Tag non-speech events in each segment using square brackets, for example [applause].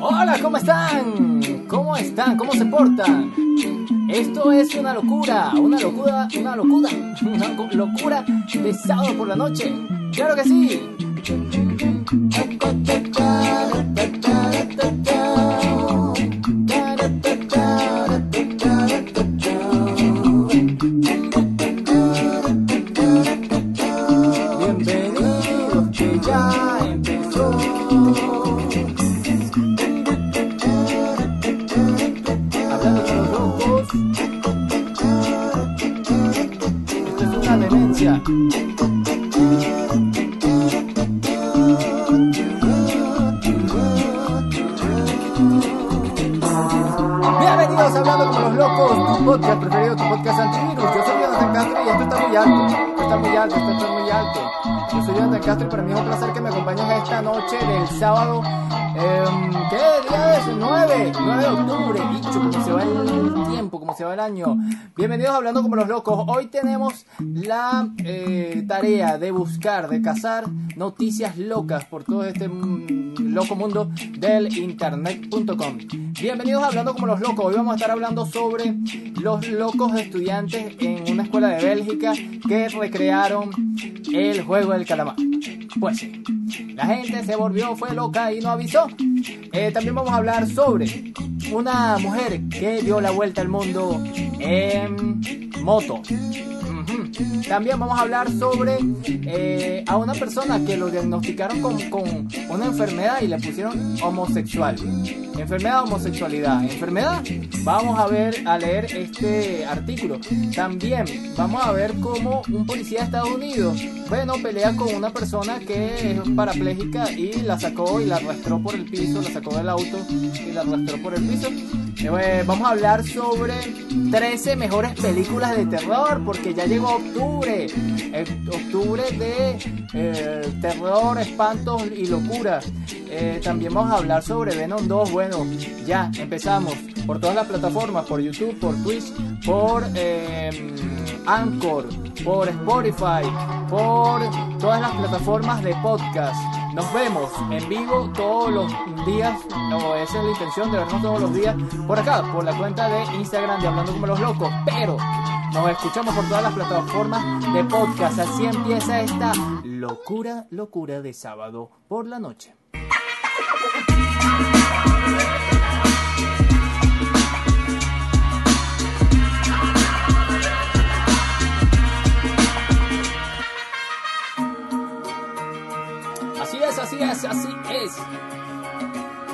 Hola, ¿cómo están? ¿Cómo están? ¿Cómo se portan? Esto es una locura, una locura, una locura, [laughs] una locura de sábado por la noche. ¡Claro que sí! Castro y para mí es un placer que me acompañes esta noche del sábado. Em, ¿Qué día es? 9, 9 de octubre. Bicho, como se va el tiempo, como se va el año. Bienvenidos a Hablando como los locos. Hoy tenemos la eh, tarea de buscar, de cazar noticias locas por todo este mm, loco mundo del internet.com. Bienvenidos a Hablando como los locos. Hoy vamos a estar hablando sobre los locos estudiantes en una escuela de Bélgica que recrearon el juego del calamar. Pues sí, la gente se volvió, fue loca y no avisó. Eh, también vamos a hablar sobre una mujer que dio la vuelta al mundo en moto. También vamos a hablar sobre eh, a una persona que lo diagnosticaron con, con una enfermedad y le pusieron homosexual. Enfermedad, homosexualidad. Enfermedad, vamos a ver, a leer este artículo. También vamos a ver cómo un policía de Estados Unidos, bueno, pelea con una persona que es parapléjica y la sacó y la arrastró por el piso, la sacó del auto y la arrastró por el piso. Eh, vamos a hablar sobre 13 mejores películas de terror porque ya llegó octubre. Octubre de eh, terror, espantos y locura. Eh, también vamos a hablar sobre Venom 2. Bueno, ya empezamos por todas las plataformas, por YouTube, por Twitch, por Anchor, por Spotify, por todas las plataformas de podcast. Nos vemos en vivo todos los días, o esa es la intención de vernos todos los días por acá, por la cuenta de Instagram de Hablando como los locos. Pero nos escuchamos por todas las plataformas de podcast. Así empieza esta locura, locura de sábado por la noche. Así es, así es, así es.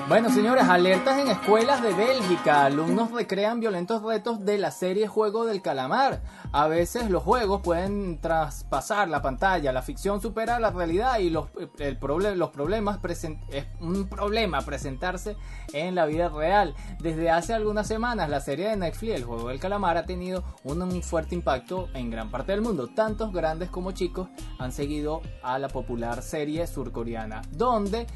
Bueno, señores, alertas en escuelas de Bélgica. Alumnos recrean violentos retos de la serie Juego del Calamar. A veces los juegos pueden traspasar la pantalla. La ficción supera la realidad y los, el los problemas es un problema presentarse en la vida real. Desde hace algunas semanas, la serie de Netflix, El Juego del Calamar, ha tenido un, un fuerte impacto en gran parte del mundo. Tantos grandes como chicos han seguido a la popular serie surcoreana, donde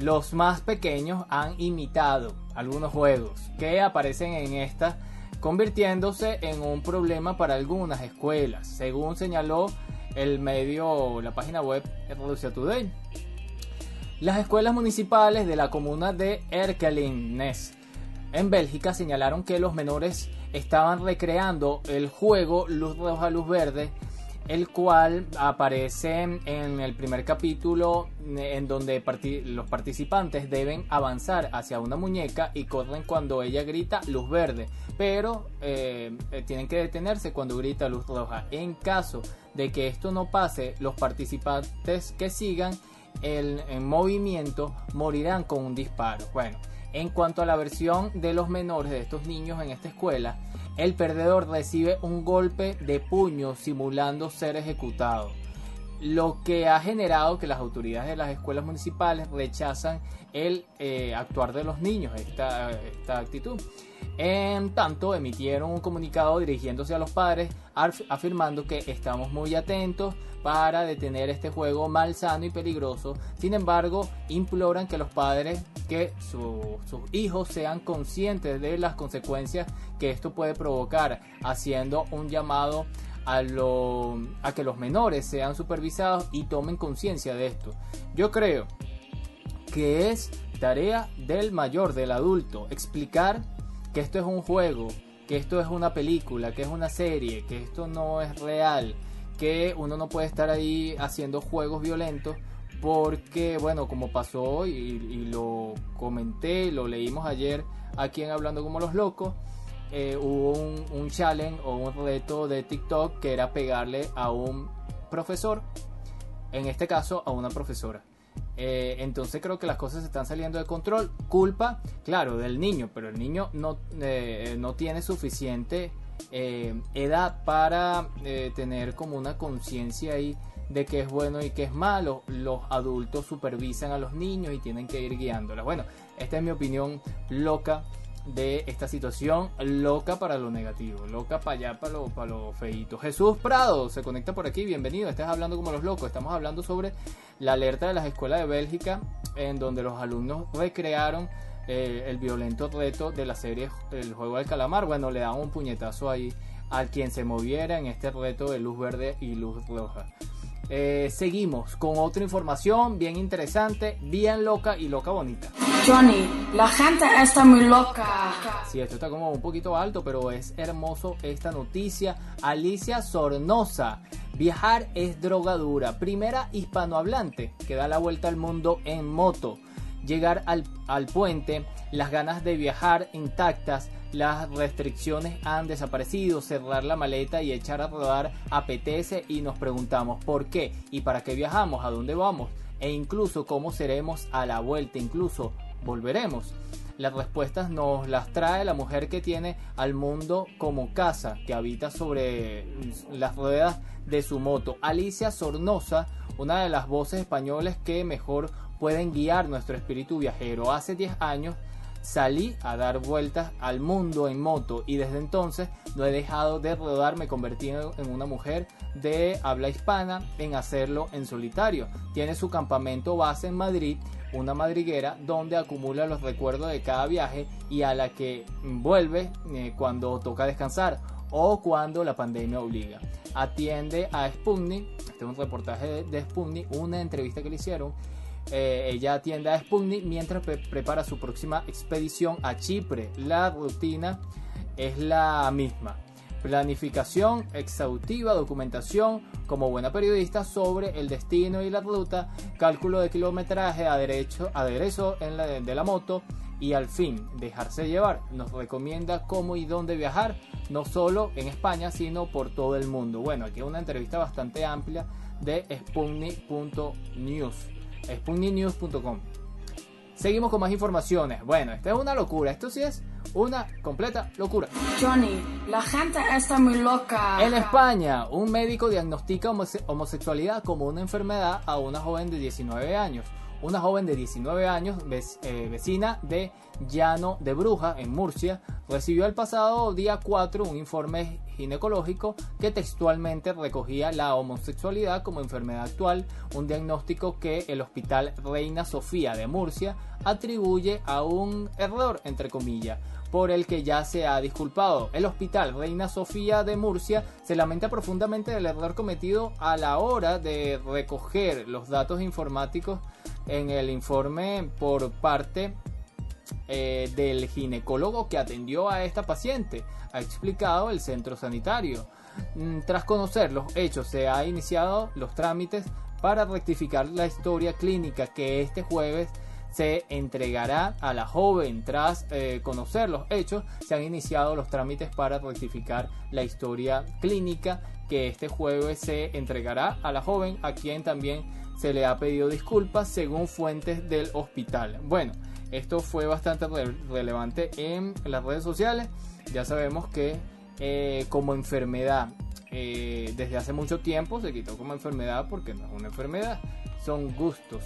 los más pequeños han imitado algunos juegos que aparecen en esta, convirtiéndose en un problema para algunas escuelas, según señaló el medio, la página web Rusia Today. Las escuelas municipales de la comuna de Erkelinnes en Bélgica señalaron que los menores estaban recreando el juego Luz Roja, Luz Verde, el cual aparece en el primer capítulo en donde los participantes deben avanzar hacia una muñeca y corren cuando ella grita luz verde, pero eh, eh, tienen que detenerse cuando grita luz roja. En caso de que esto no pase, los participantes que sigan el, en movimiento morirán con un disparo. Bueno, en cuanto a la versión de los menores de estos niños en esta escuela, el perdedor recibe un golpe de puño simulando ser ejecutado, lo que ha generado que las autoridades de las escuelas municipales rechazan el eh, actuar de los niños, esta, esta actitud. En tanto, emitieron un comunicado dirigiéndose a los padres af- afirmando que estamos muy atentos para detener este juego malsano y peligroso. Sin embargo, imploran que los padres, que su- sus hijos sean conscientes de las consecuencias que esto puede provocar, haciendo un llamado a, lo, a que los menores sean supervisados y tomen conciencia de esto. Yo creo que es tarea del mayor, del adulto, explicar que esto es un juego, que esto es una película, que es una serie, que esto no es real, que uno no puede estar ahí haciendo juegos violentos porque, bueno, como pasó y, y lo comenté, lo leímos ayer aquí en Hablando como los locos, eh, hubo un, challenge o un reto de TikTok que era pegarle a un profesor, en este caso a una profesora. Eh, entonces creo que las cosas están saliendo de control. Culpa, claro, del niño, pero el niño no, eh, no tiene suficiente edad para tener como una conciencia ahí de qué es bueno y qué es malo. Los adultos supervisan a los niños y tienen que ir guiándolos. Bueno, esta es mi opinión loca de esta situación loca para lo negativo, loca para allá, para lo, para lo feito. Jesús Prado se conecta por aquí, bienvenido, estás hablando como los locos, estamos hablando sobre la alerta de las escuelas de Bélgica en donde los alumnos recrearon eh, el violento reto de la serie El Juego del Calamar, bueno, le dan un puñetazo ahí al quien se moviera en este reto de luz verde y luz roja. Eh, seguimos con otra información bien interesante, bien loca y loca bonita. Johnny, la gente está muy loca. Sí, esto está como un poquito alto, pero es hermoso esta noticia. Alicia Sornosa. Viajar es drogadura. Primera hispanohablante que da la vuelta al mundo en moto. Llegar al, al puente, las ganas de viajar intactas, las restricciones han desaparecido, cerrar la maleta y echar a rodar apetece y nos preguntamos por qué y para qué viajamos, a dónde vamos e incluso cómo seremos a la vuelta, incluso volveremos. Las respuestas nos las trae la mujer que tiene al mundo como casa, que habita sobre las ruedas de su moto. Alicia Sornosa, una de las voces españoles que mejor pueden guiar nuestro espíritu viajero. Hace 10 años salí a dar vueltas al mundo en moto y desde entonces no he dejado de rodar, me convertí en una mujer de habla hispana en hacerlo en solitario. Tiene su campamento base en Madrid, una madriguera donde acumula los recuerdos de cada viaje y a la que vuelve eh, cuando toca descansar o cuando la pandemia obliga. Atiende a Sputnik, este es un reportaje de, Sputnik, una entrevista que le hicieron eh, ella atiende a Sputnik mientras prepara su próxima expedición a Chipre. La rutina es la misma. Planificación exhaustiva, documentación como buena periodista sobre el destino y la ruta, cálculo de kilometraje, aderezo, aderezo en la, de la moto y al fin dejarse llevar. Nos recomienda cómo y dónde viajar, no solo en España, sino por todo el mundo. Bueno, aquí una entrevista bastante amplia de Sputnik.news spunninews.com. Seguimos con más informaciones. Bueno, esta es una locura. Esto sí es una completa locura. Johnny, la gente está muy loca. En España, un médico diagnostica homosexualidad como una enfermedad a una joven de 19 años. Una joven de 19 años, eh, vecina de Llano de Bruja, en Murcia, recibió el pasado día 4 un informe ginecológico que textualmente recogía la homosexualidad como enfermedad actual, un diagnóstico que el Hospital Reina Sofía de Murcia atribuye a un error, entre comillas, por el que ya se ha disculpado. El Hospital Reina Sofía de Murcia se lamenta profundamente del error cometido a la hora de recoger los datos informáticos en el informe por parte eh, del ginecólogo que atendió a esta paciente, ha explicado el centro sanitario. Mm, tras conocer los hechos, se ha iniciado los trámites para rectificar la historia clínica que este jueves se entregará a la joven. Tras eh, conocer los hechos, se han iniciado los trámites para rectificar la historia clínica que este jueves se entregará a la joven, a quien también se le ha pedido disculpas según fuentes del hospital. Bueno, esto fue bastante relevante en las redes sociales. Ya sabemos que eh, como enfermedad eh, desde hace mucho tiempo se quitó como enfermedad porque no es una enfermedad, son gustos.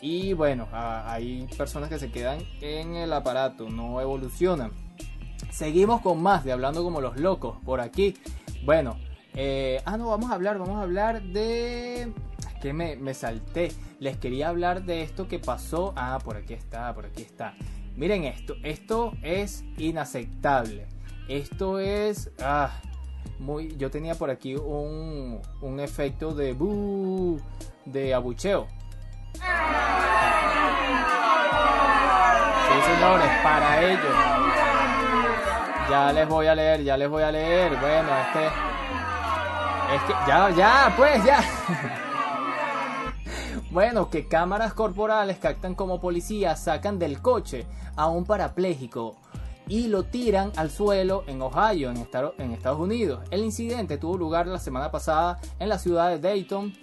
Y bueno, hay personas que se quedan en el aparato, no evolucionan. Seguimos con más de Hablando como los locos por aquí. Bueno, eh, ah, no, vamos a hablar, vamos a hablar de que me, me salté. Les quería hablar de esto que pasó. Ah, por aquí está, por aquí está. Miren esto, esto es inaceptable. Esto es... Ah, muy, yo tenía por aquí un, un efecto de bu de abucheo. Sí, señores, para ellos. Ya les voy a leer, ya les voy a leer. Bueno, este. Es que. Ya, ya, pues, ya. [laughs] Bueno, que cámaras corporales captan como policías sacan del coche a un parapléjico y lo tiran al suelo en Ohio, en, Estados Unidos. El incidente tuvo lugar la semana pasada en la ciudad de Dayton.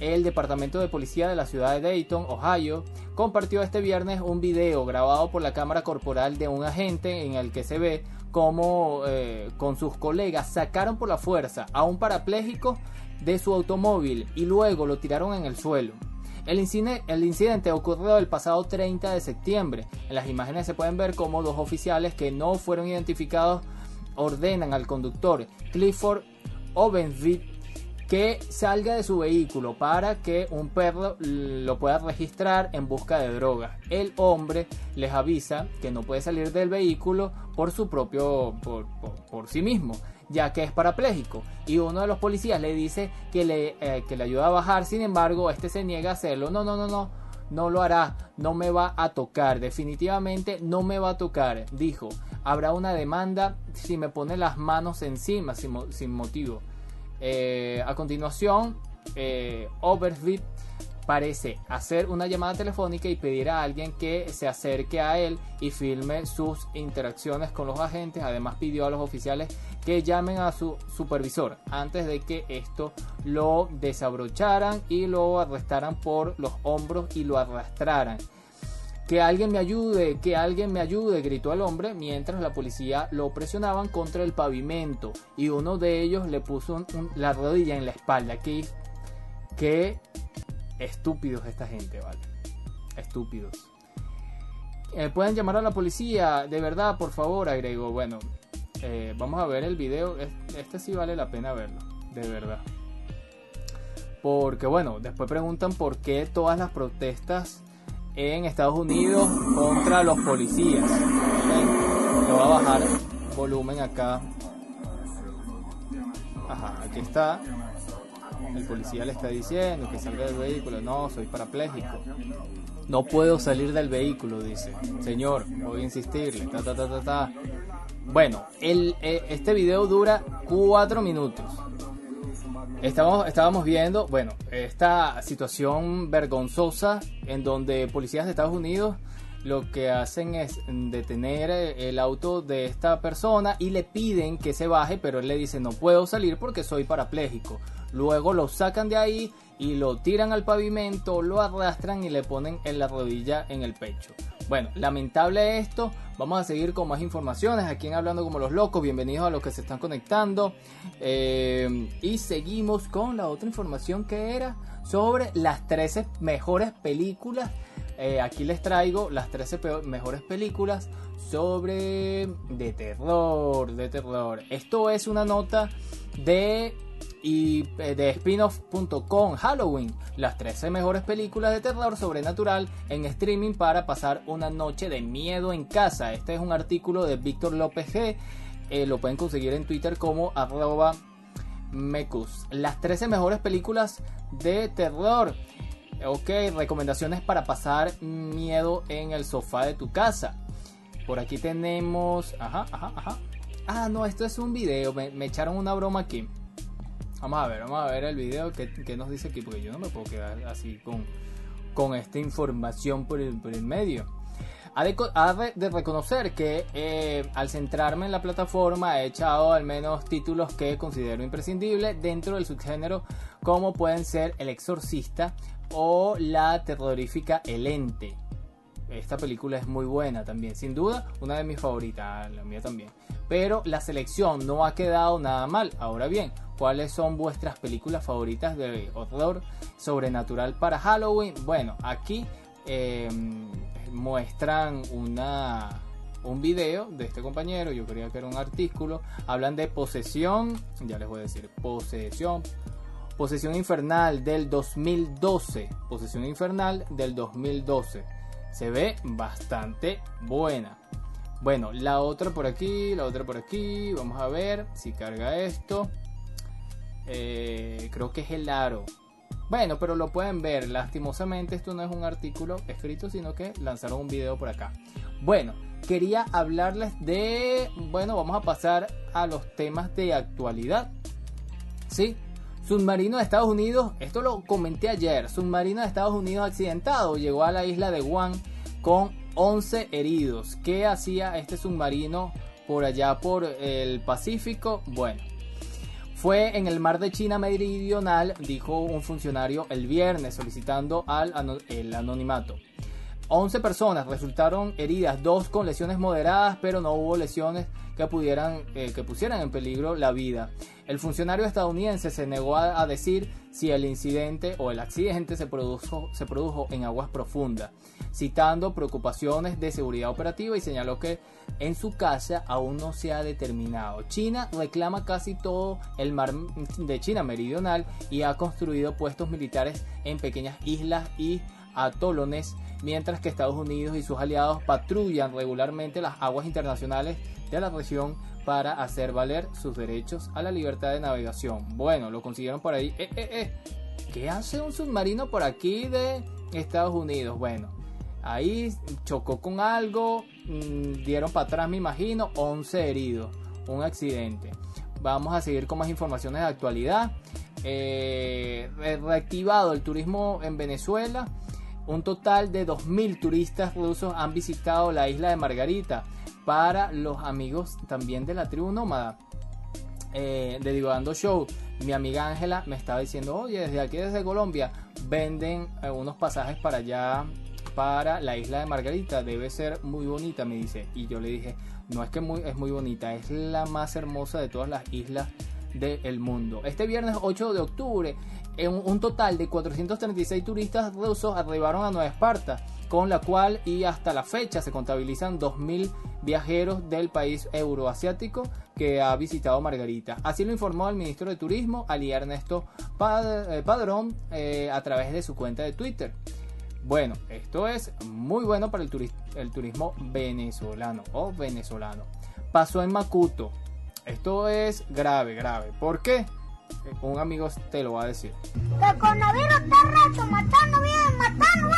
El Departamento de Policía de la ciudad de Dayton, Ohio, compartió este viernes un video grabado por la cámara corporal de un agente en el que se ve cómo eh, con sus colegas sacaron por la fuerza a un parapléjico de su automóvil y luego lo tiraron en el suelo. El, incidente ocurrió el pasado 30 de septiembre. En las imágenes se pueden ver cómo dos oficiales que no fueron identificados ordenan al conductor Clifford Ovenvik que salga de su vehículo para que un perro lo pueda registrar en busca de drogas. El hombre les avisa que no puede salir del vehículo por su propio por, por sí mismo ya que es parapléjico. Y uno de los policías le dice que le, eh, que le ayuda a bajar, sin embargo, este se niega a hacerlo. No, no, no, no, no lo hará, no me va a tocar, definitivamente no me va a tocar, dijo. Habrá una demanda si me pone las manos encima sin, motivo. Eh, a continuación, eh, parece hacer una llamada telefónica y pedir a alguien que se acerque a él y filme sus interacciones con los agentes. Además pidió a los oficiales que llamen a su supervisor antes de que esto lo desabrocharan y lo arrestaran por los hombros y lo arrastraran. Que alguien me ayude, que alguien me ayude, gritó el hombre mientras la policía lo presionaban contra el pavimento y uno de ellos le puso la rodilla en la espalda. Que, que estúpidos esta gente, ¿vale? Estúpidos. Eh, pueden llamar a la policía, de verdad, por favor, agregó. Bueno, eh, vamos a ver el video. Este sí vale la pena verlo, de verdad. Porque bueno, después preguntan por qué todas las protestas en Estados Unidos contra los policías. Le voy a bajar volumen acá. Ajá, aquí está. El policía le está diciendo que salga del vehículo. No, soy parapléjico. No puedo salir del vehículo, dice. Señor, voy a insistirle. Ta, ta, ta, ta, ta. Bueno, el, eh, este video dura 4 minutos. Estamos, estábamos viendo, bueno, esta situación vergonzosa en donde policías de Estados Unidos lo que hacen es detener el auto de esta persona y le piden que se baje, pero él le dice no puedo salir porque soy parapléjico. Luego lo sacan de ahí y lo tiran al pavimento, lo arrastran y le ponen en la rodilla en el pecho. Bueno, lamentable esto. Vamos a seguir con más informaciones aquí en Hablando como los locos. Bienvenidos a los que se están conectando. Eh, y seguimos con la otra información que era sobre las 13 mejores películas eh, aquí les traigo las 13 mejores películas sobre de terror, de terror. Esto es una nota de y eh, de spinoff.com Halloween, las 13 mejores películas de terror sobrenatural en streaming para pasar una noche de miedo en casa. Este es un artículo de Víctor López G. Eh, lo pueden conseguir en Twitter como arroba mecus. Las 13 mejores películas de terror. Ok, recomendaciones para pasar miedo en el sofá de tu casa. Por aquí tenemos... Ajá, ajá, ajá. Ah, no, esto es un video. Me, echaron una broma aquí. Vamos a ver, vamos a ver el video que, nos dice aquí. Porque yo no me puedo quedar así con, con esta información por el, por el medio. Ha de, reconocer que eh, al centrarme en la plataforma he echado al menos títulos que considero imprescindibles dentro del subgénero como pueden ser El Exorcista, o la terrorífica El Ente. Esta película es muy buena también, sin duda, una de mis favoritas, la mía también. Pero la selección no ha quedado nada mal. Ahora bien, ¿cuáles son vuestras películas favoritas de horror sobrenatural para Halloween? Bueno, aquí em, muestran una, un video de este compañero, yo creía que era un artículo, hablan de posesión, ya les voy a decir, posesión, Posesión Infernal del 2012. Posesión Infernal del 2012. Se ve bastante buena. Bueno, la otra por aquí, la otra por aquí. Vamos a ver si carga esto. Eh, creo que es el aro. Bueno, pero lo pueden ver. Lastimosamente esto no es un artículo escrito, sino que lanzaron un video por acá. Bueno, quería hablarles de... Bueno, vamos a pasar a los temas de actualidad. ¿Sí? Submarino de Estados Unidos, esto lo comenté ayer, submarino de Estados Unidos accidentado, llegó a la isla de Guam con 11 heridos. ¿Qué hacía este submarino por allá por el Pacífico? Bueno, fue en el mar de China Meridional, dijo un funcionario el viernes solicitando al el anonimato. 11 personas resultaron heridas, dos con lesiones moderadas, pero no hubo lesiones que, pudieran, eh, que pusieran en peligro la vida. El funcionario estadounidense se negó a, decir si el incidente o el accidente se produjo, se produjo en aguas profundas, citando preocupaciones de seguridad operativa y señaló que en su casa aún no se ha determinado. China reclama casi todo el mar de China meridional y ha construido puestos militares en pequeñas islas y atolones mientras que Estados Unidos y sus aliados patrullan regularmente las aguas internacionales de la región para hacer valer sus derechos a la libertad de navegación. Bueno, lo consiguieron por ahí. Eh, eh, eh. ¿Qué hace un submarino por aquí de Estados Unidos? Bueno, ahí chocó con algo, mm, dieron para atrás me imagino, 11 heridos, un accidente. Vamos a seguir con más informaciones de actualidad. Reactivado el turismo en Venezuela. Un total de 2.000 turistas rusos han visitado la isla de Margarita. Para los amigos también de la tribu nómada eh, de Divagando Show, mi amiga Ángela me estaba diciendo, oye, desde aquí, desde Colombia, venden eh, unos pasajes para allá, para la isla de Margarita. Debe ser muy bonita, me dice. Y yo le dije, no es que es muy bonita, es la más hermosa de todas las islas del mundo. Este viernes 8 de octubre un total de 436 turistas rusos arribaron a Nueva Esparta, con la cual y hasta la fecha se contabilizan 2.000 viajeros del país euroasiático que ha visitado Margarita. Así lo informó el ministro de Turismo, Ali Ernesto eh, Padrón, eh, a través de su cuenta de Twitter. Bueno, esto es muy bueno para el, turismo venezolano o venezolano. Pasó en Macuto. Esto es grave, grave. ¿Por qué? Un amigo te lo va a decir. el coronavirus está matando bien, matando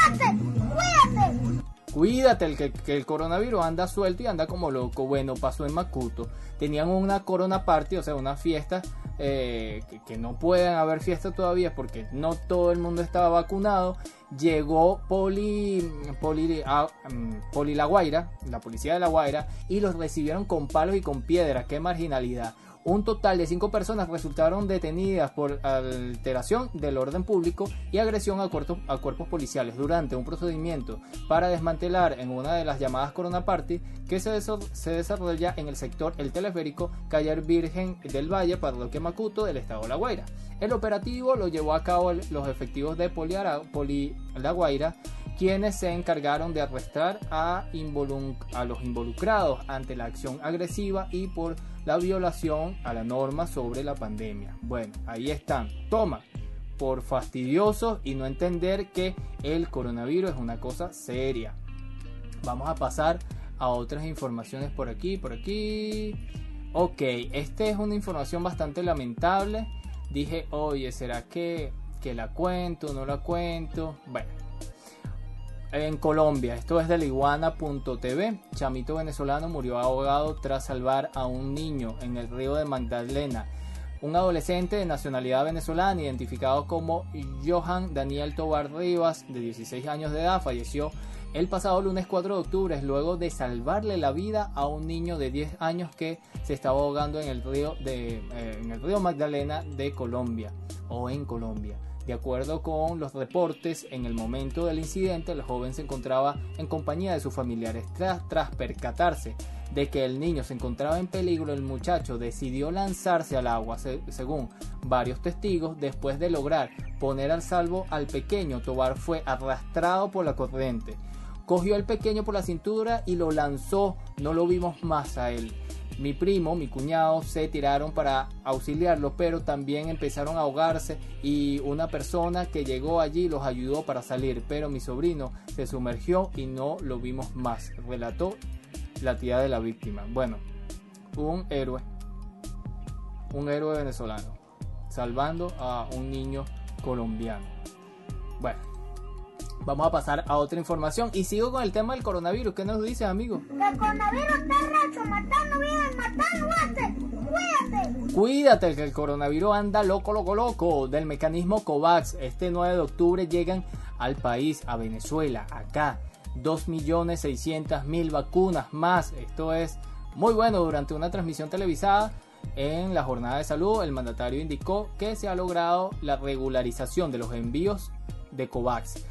Cuídate. Cuídate, el que, el coronavirus anda suelto y anda como loco. Bueno, pasó en Macuto. Tenían una corona party, o sea, una fiesta eh, que, no pueden haber fiesta todavía porque no todo el mundo estaba vacunado. Llegó Poli, Poli, ah, mm, Poli La Guaira, la policía de La Guaira, y los recibieron con palos y con piedras. Qué marginalidad. Un total de cinco personas resultaron detenidas por alteración del orden público y agresión a, cuerpos, policiales durante un procedimiento para desmantelar en una de las llamadas Corona Party que se, desarrolla en el sector El Teleférico, calle Virgen del Valle, Parroquia Macuto del estado de La Guaira. El operativo lo llevó a cabo los efectivos de Poli La Guaira quienes se encargaron de arrestar a, a, los involucrados ante la acción agresiva y por la violación a la norma sobre la pandemia. Bueno, ahí están. Toma, por fastidiosos y no entender que el coronavirus es una cosa seria. Vamos a pasar a otras informaciones por aquí, por aquí. Ok, esta es una información bastante lamentable. Dije, oye, ¿será que, que la cuento? ¿No la cuento? Bueno, en Colombia, esto es de liguana.tv. Chamito venezolano murió ahogado tras salvar a un niño en el río de Magdalena. Un adolescente de nacionalidad venezolana, identificado como Johan Daniel Tobar Rivas, de 16 años de edad, falleció el pasado lunes 4 de octubre luego de salvarle la vida a un niño de 10 años que se estaba ahogando en el río, de, eh, en el río Magdalena de Colombia o en Colombia. De acuerdo con los reportes, en el momento del incidente el joven se encontraba en compañía de sus familiares. Tras, percatarse de que el niño se encontraba en peligro, el muchacho decidió lanzarse al agua, según varios testigos. Después de lograr poner al salvo al pequeño, Tobar fue arrastrado por la corriente. Cogió al pequeño por la cintura y lo lanzó. No lo vimos más a él. Mi primo, mi cuñado se tiraron para auxiliarlo, pero también empezaron a ahogarse y una persona que llegó allí los ayudó para salir, pero mi sobrino se sumergió y no lo vimos más, relató la tía de la víctima. Bueno, un héroe, un héroe venezolano, salvando a un niño colombiano. Bueno, vamos a pasar a otra información y sigo con el tema del coronavirus. ¿Qué nos dice, amigo? El coronavirus está recho, matando vidas, matando. Cuídate. Cuídate que el coronavirus anda loco, loco, loco. Del mecanismo COVAX, este 9 de octubre llegan al país, a Venezuela, acá. 2.600.000 vacunas más. Esto es muy bueno. Durante una transmisión televisada en la jornada de salud, el mandatario indicó que se ha logrado la regularización de los envíos de COVAX.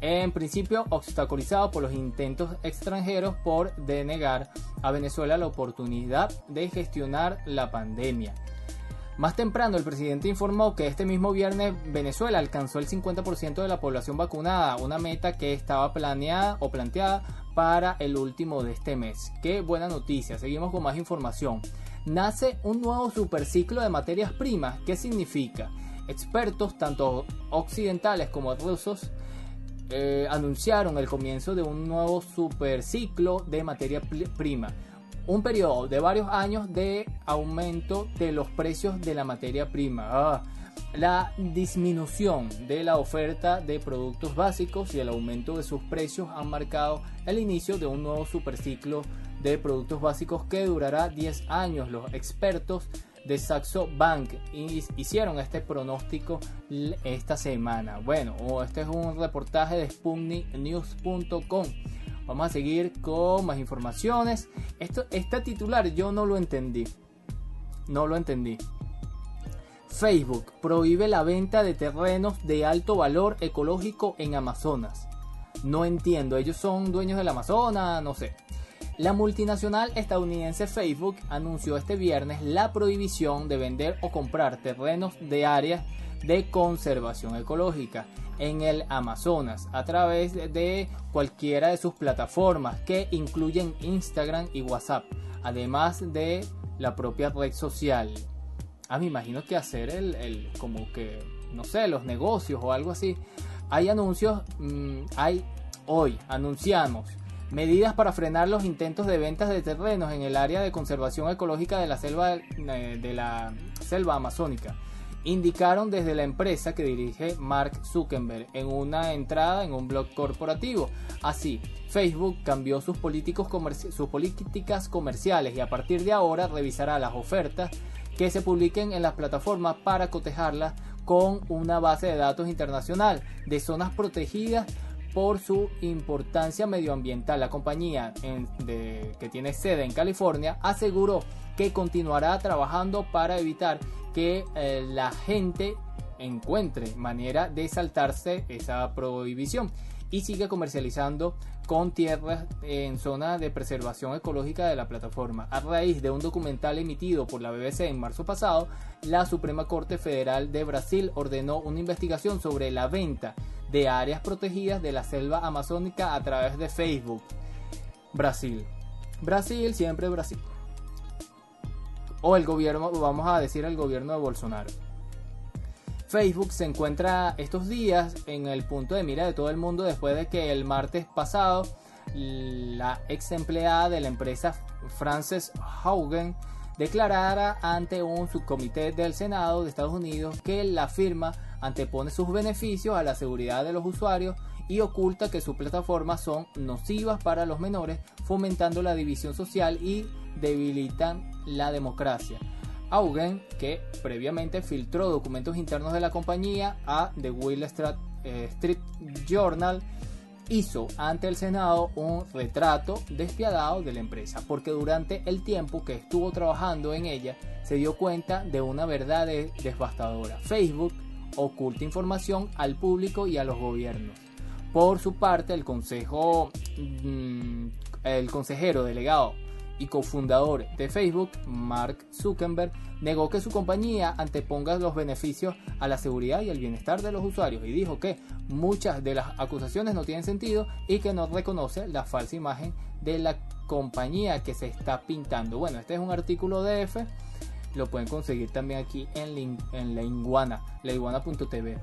En principio, obstaculizado por los intentos extranjeros por denegar a Venezuela la oportunidad de gestionar la pandemia. Más temprano, el presidente informó que este mismo viernes Venezuela alcanzó el 50% de la población vacunada, una meta que estaba planeada o planteada para el último de este mes. Qué buena noticia, seguimos con más información. Nace un nuevo superciclo de materias primas. ¿Qué significa? Expertos, tanto occidentales como rusos, eh, anunciaron el comienzo de un nuevo superciclo de materia prima un periodo de varios años de aumento de los precios de la materia prima. Ah, la disminución de la oferta de productos básicos y el aumento de sus precios han marcado el inicio de un nuevo superciclo de productos básicos que durará 10 años. Los expertos de Saxo Bank hicieron este pronóstico esta semana. Bueno, este es un reportaje de SputnikNews.com. Vamos a seguir con más informaciones. Esto, este titular yo no lo entendí. No lo entendí. Facebook prohíbe la venta de terrenos de alto valor ecológico en Amazonas. No entiendo, ellos son dueños del Amazonas, no sé. La multinacional estadounidense Facebook anunció este viernes la prohibición de vender o comprar terrenos de áreas de conservación ecológica en el Amazonas a través de cualquiera de sus plataformas que incluyen Instagram y WhatsApp, además de la propia red social. Ah, me imagino que hacer el, como que, no sé, los negocios o algo así. Hay anuncios, mm, hay hoy, anunciamos medidas para frenar los intentos de ventas de terrenos en el área de conservación ecológica de la selva, eh, de la selva amazónica indicaron desde la empresa que dirige Mark Zuckerberg en una entrada en un blog corporativo. Así, Facebook cambió sus, sus políticas comerciales y a partir de ahora revisará las ofertas que se publiquen en las plataformas para cotejarlas con una base de datos internacional de zonas protegidas por su importancia medioambiental. La compañía que tiene sede en California aseguró que continuará trabajando para evitar que eh, la gente encuentre manera de saltarse esa prohibición y sigue comercializando con tierras en zona de preservación ecológica de la plataforma. A raíz de un documental emitido por la BBC en marzo pasado, la Suprema Corte Federal de Brasil ordenó una investigación sobre la venta de áreas protegidas de la selva amazónica a través de Facebook. Brasil. Brasil, siempre Brasil. O el gobierno, vamos a decir el gobierno de Bolsonaro. Facebook se encuentra estos días en el punto de mira de todo el mundo después de que el martes pasado la ex empleada de la empresa Frances Haugen declarara ante un subcomité del Senado de Estados Unidos que la firma antepone sus beneficios a la seguridad de los usuarios y oculta que sus plataformas son nocivas para los menores, fomentando la división social y debilitan la democracia. Augen, que previamente filtró documentos internos de la compañía a The Wall eh, Street Journal, hizo ante el Senado un retrato despiadado de la empresa, porque durante el tiempo que estuvo trabajando en ella se dio cuenta de una verdad devastadora. Facebook oculta información al público y a los gobiernos. Por su parte, el consejo, mm, el consejero delegado y cofundador de Facebook, Mark Zuckerberg, negó que su compañía anteponga los beneficios a la seguridad y el bienestar de los usuarios y dijo que muchas de las acusaciones no tienen sentido y que no reconoce la falsa imagen de la compañía que se está pintando. Bueno, este es un artículo de F lo pueden conseguir también aquí en, en la iguana, laiguana.tv.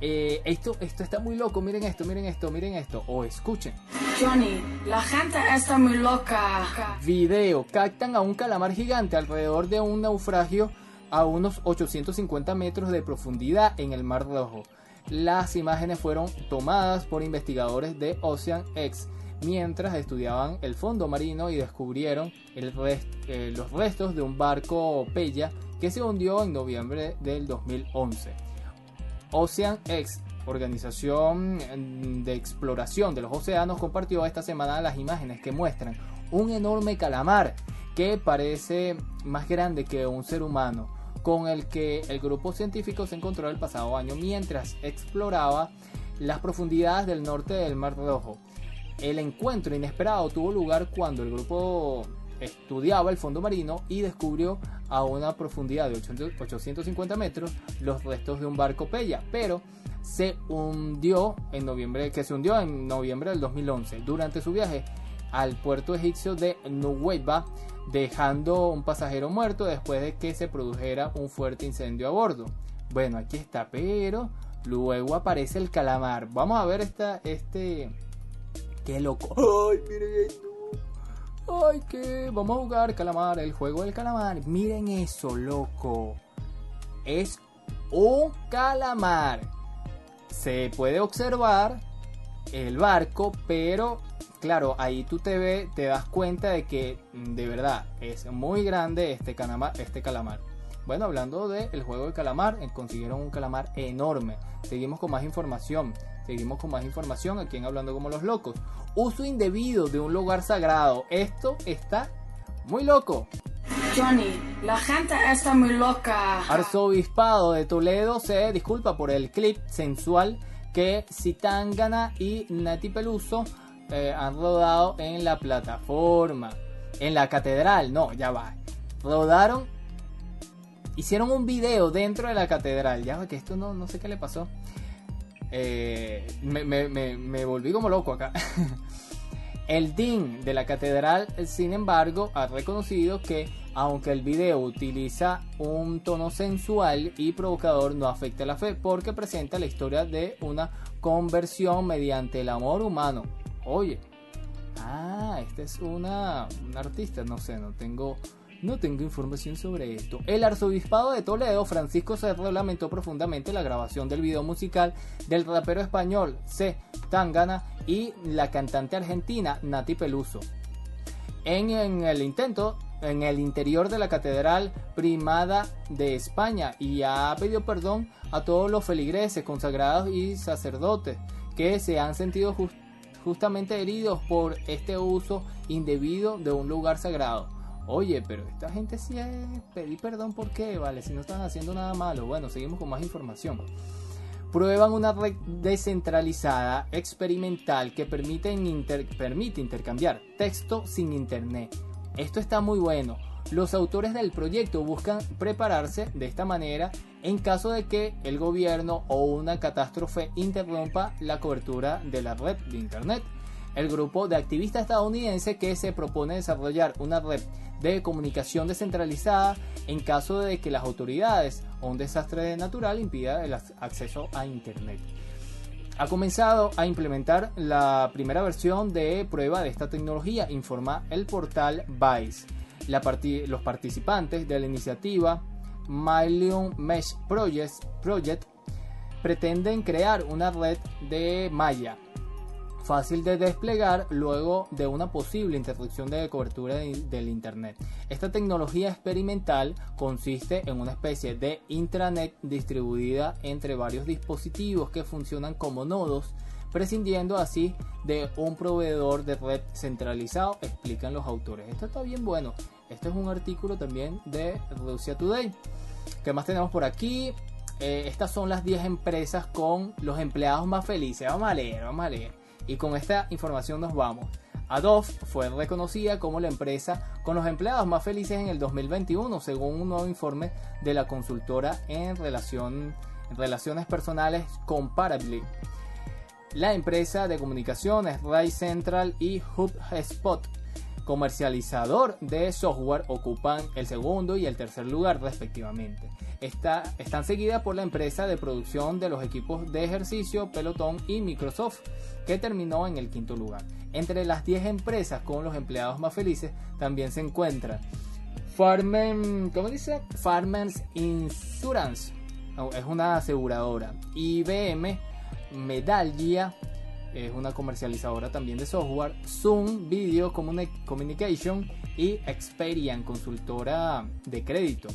Eh, esto, esto está muy loco, miren esto, miren esto, miren esto, o escuchen. Johnny, la gente está muy loca. Video, captan a un calamar gigante alrededor de un naufragio a unos 850 metros de profundidad en el Mar Rojo. Las imágenes fueron tomadas por investigadores de Ocean X mientras estudiaban el fondo marino y descubrieron eh, los restos de un barco Pella que se hundió en noviembre del 2011. Ocean X, organización de exploración de los océanos, compartió esta semana las imágenes que muestran un enorme calamar que parece más grande que un ser humano, con el que el grupo científico se encontró el pasado año mientras exploraba las profundidades del norte del Mar Rojo. El encuentro inesperado tuvo lugar cuando el grupo estudiaba el fondo marino y descubrió a una profundidad de 850 metros los restos de un barco Pella, pero se hundió en noviembre, que se hundió en noviembre del 2011 durante su viaje al puerto egipcio de Nuweiba, dejando un pasajero muerto después de que se produjera un fuerte incendio a bordo. Bueno, aquí está, pero luego aparece el calamar. Vamos a ver esta, este, qué loco. Ay, miren esto. Ay, que vamos a jugar calamar, el juego del calamar. Miren eso, loco. Es un calamar. Se puede observar el barco, pero claro, ahí tú te ves, te das cuenta de que de verdad es muy grande este calamar. Este calamar. Bueno, hablando del juego del calamar, eh, consiguieron un calamar enorme. Seguimos con más información. Seguimos con más información aquí en Hablando como los locos. Uso indebido de un lugar sagrado. Esto está muy loco. Johnny, la gente está muy loca. Arzobispado de Toledo se disculpa por el clip sensual que Citangana y Nati Peluso eh, han rodado en la plataforma. En la catedral, no, ya va. Rodaron, hicieron un video dentro de la catedral. Ya que esto no, no sé qué le pasó. Eh, me, volví como loco acá. [laughs] El DIN de la catedral, sin embargo, ha reconocido que aunque el video utiliza un tono sensual y provocador, no afecta la fe porque presenta la historia de una conversión mediante el amor humano. Oye, ah, esta es una, una artista, no sé, no tengo no tengo información sobre esto. El arzobispado de Toledo, Francisco Cerro, lamentó profundamente la grabación del video musical del rapero español C. Tangana y la cantante argentina Nati Peluso. En, el intento, en el interior de la Catedral Primada de España y ha pedido perdón a todos los feligreses, consagrados y sacerdotes que se han sentido justamente heridos por este uso indebido de un lugar sagrado. Oye, pero esta gente sí es pedí perdón, ¿por qué? Vale, si no están haciendo nada malo. Bueno, seguimos con más información. Prueban una red descentralizada experimental que permite, permite intercambiar texto sin internet. Esto está muy bueno. Los autores del proyecto buscan prepararse de esta manera en caso de que el gobierno o una catástrofe interrumpa la cobertura de la red de internet el grupo de activistas estadounidenses que se propone desarrollar una red de comunicación descentralizada en caso de que las autoridades o un desastre natural impida el acceso a Internet. Ha comenzado a implementar la primera versión de prueba de esta tecnología, informa el portal Vice. los participantes de la iniciativa Million Mesh Project, Project pretenden crear una red de malla fácil de desplegar luego de una posible interrupción de cobertura del Internet. Esta tecnología experimental consiste en una especie de intranet distribuida entre varios dispositivos que funcionan como nodos, prescindiendo así de un proveedor de red centralizado, explican los autores. Esto está bien bueno. Este es un artículo también de Russia Today. ¿Qué más tenemos por aquí? Eh, estas son las 10 empresas con los empleados más felices. Vamos a leer, vamos a leer. Y con esta información nos vamos. Adobe fue reconocida como la empresa con los empleados más felices en el 2021, según un nuevo informe de la consultora en, relación, relaciones personales Comparably. La empresa de comunicaciones Ray Central y HubSpot comercializador de software ocupan el segundo y el tercer lugar respectivamente. Está, están seguidas por la empresa de producción de los equipos de ejercicio Peloton y Microsoft, que terminó en el quinto lugar. Entre las 10 empresas con los empleados más felices también se encuentran Farmen, ¿cómo dice? Farmers Insurance, es una aseguradora. IBM, Medallia, es una comercializadora también de software. Zoom Video Communication y Experian, consultora de crédito.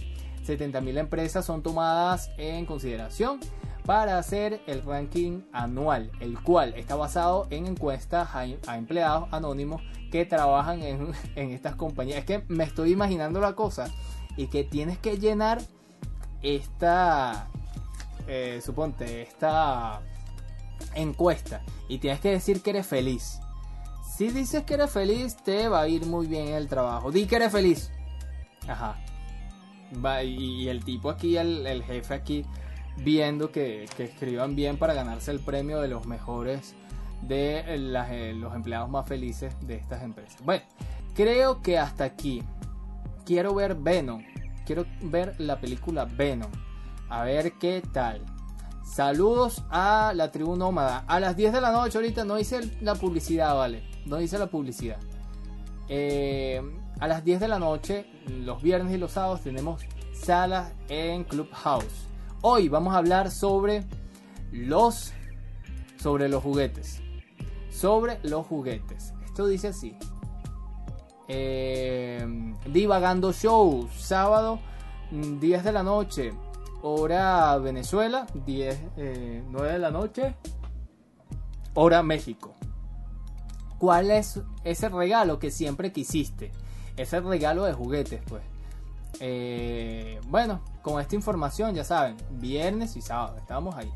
70.000 empresas son tomadas en consideración para hacer el ranking anual, el cual está basado en encuestas a, empleados anónimos que trabajan [laughs] en, estas compañías. Es que me estoy imaginando la cosa y que tienes que llenar esta, eh, suponte, esta encuesta y tienes que decir que eres feliz. Si dices que eres feliz, te va a ir muy bien en el trabajo. Di que eres feliz. Ajá. y, el tipo aquí, el, jefe aquí, viendo que, escriban bien para ganarse el premio de los mejores, de eh, los empleados más felices de estas empresas. Bueno, creo que hasta aquí. Quiero ver Venom. Quiero ver la película Venom. A ver qué tal. Saludos a la tribu nómada. A las 10 de la noche ahorita no hice la publicidad, ¿vale? No hice la publicidad. Eh, a las 10 de la noche, los viernes y los sábados, tenemos salas en Clubhouse. Hoy vamos a hablar sobre los sobre los juguetes. Sobre los juguetes. Esto dice así. Eh, divagando Show, sábado 10 de la noche hora Venezuela, 10, 9 eh, de la noche, hora México. ¿Cuál es ese regalo que siempre quisiste? Ese regalo de juguetes, pues. Eh, bueno, con esta información, ya saben, viernes y sábado, estamos ahí.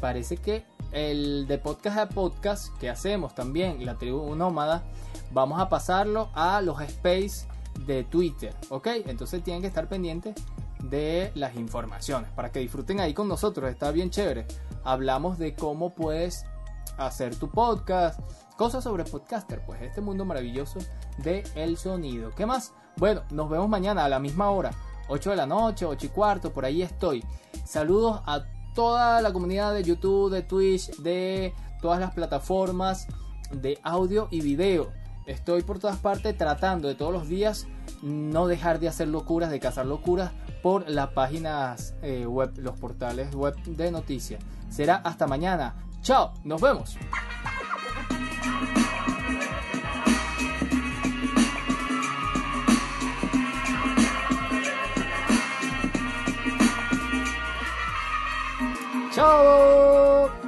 Parece que el de podcast a podcast que hacemos también, la tribu nómada, vamos a pasarlo a los space de Twitter, ¿ok? Entonces tienen que estar pendientes de las informaciones para que disfruten ahí con nosotros. Está bien chévere. Hablamos de cómo puedes hacer tu podcast, cosas sobre podcaster, pues este mundo maravilloso de el sonido. ¿Qué más? Bueno, nos vemos mañana a la misma hora, 8 de la noche, 8 y cuarto, por ahí estoy. Saludos a toda la comunidad de YouTube, de Twitch, de todas las plataformas de audio y video. Estoy por todas partes tratando de todos los días no dejar de hacer locuras, de cazar locuras por las páginas eh, web, los portales web de noticias. Será hasta mañana. Chao, nos vemos. Chao.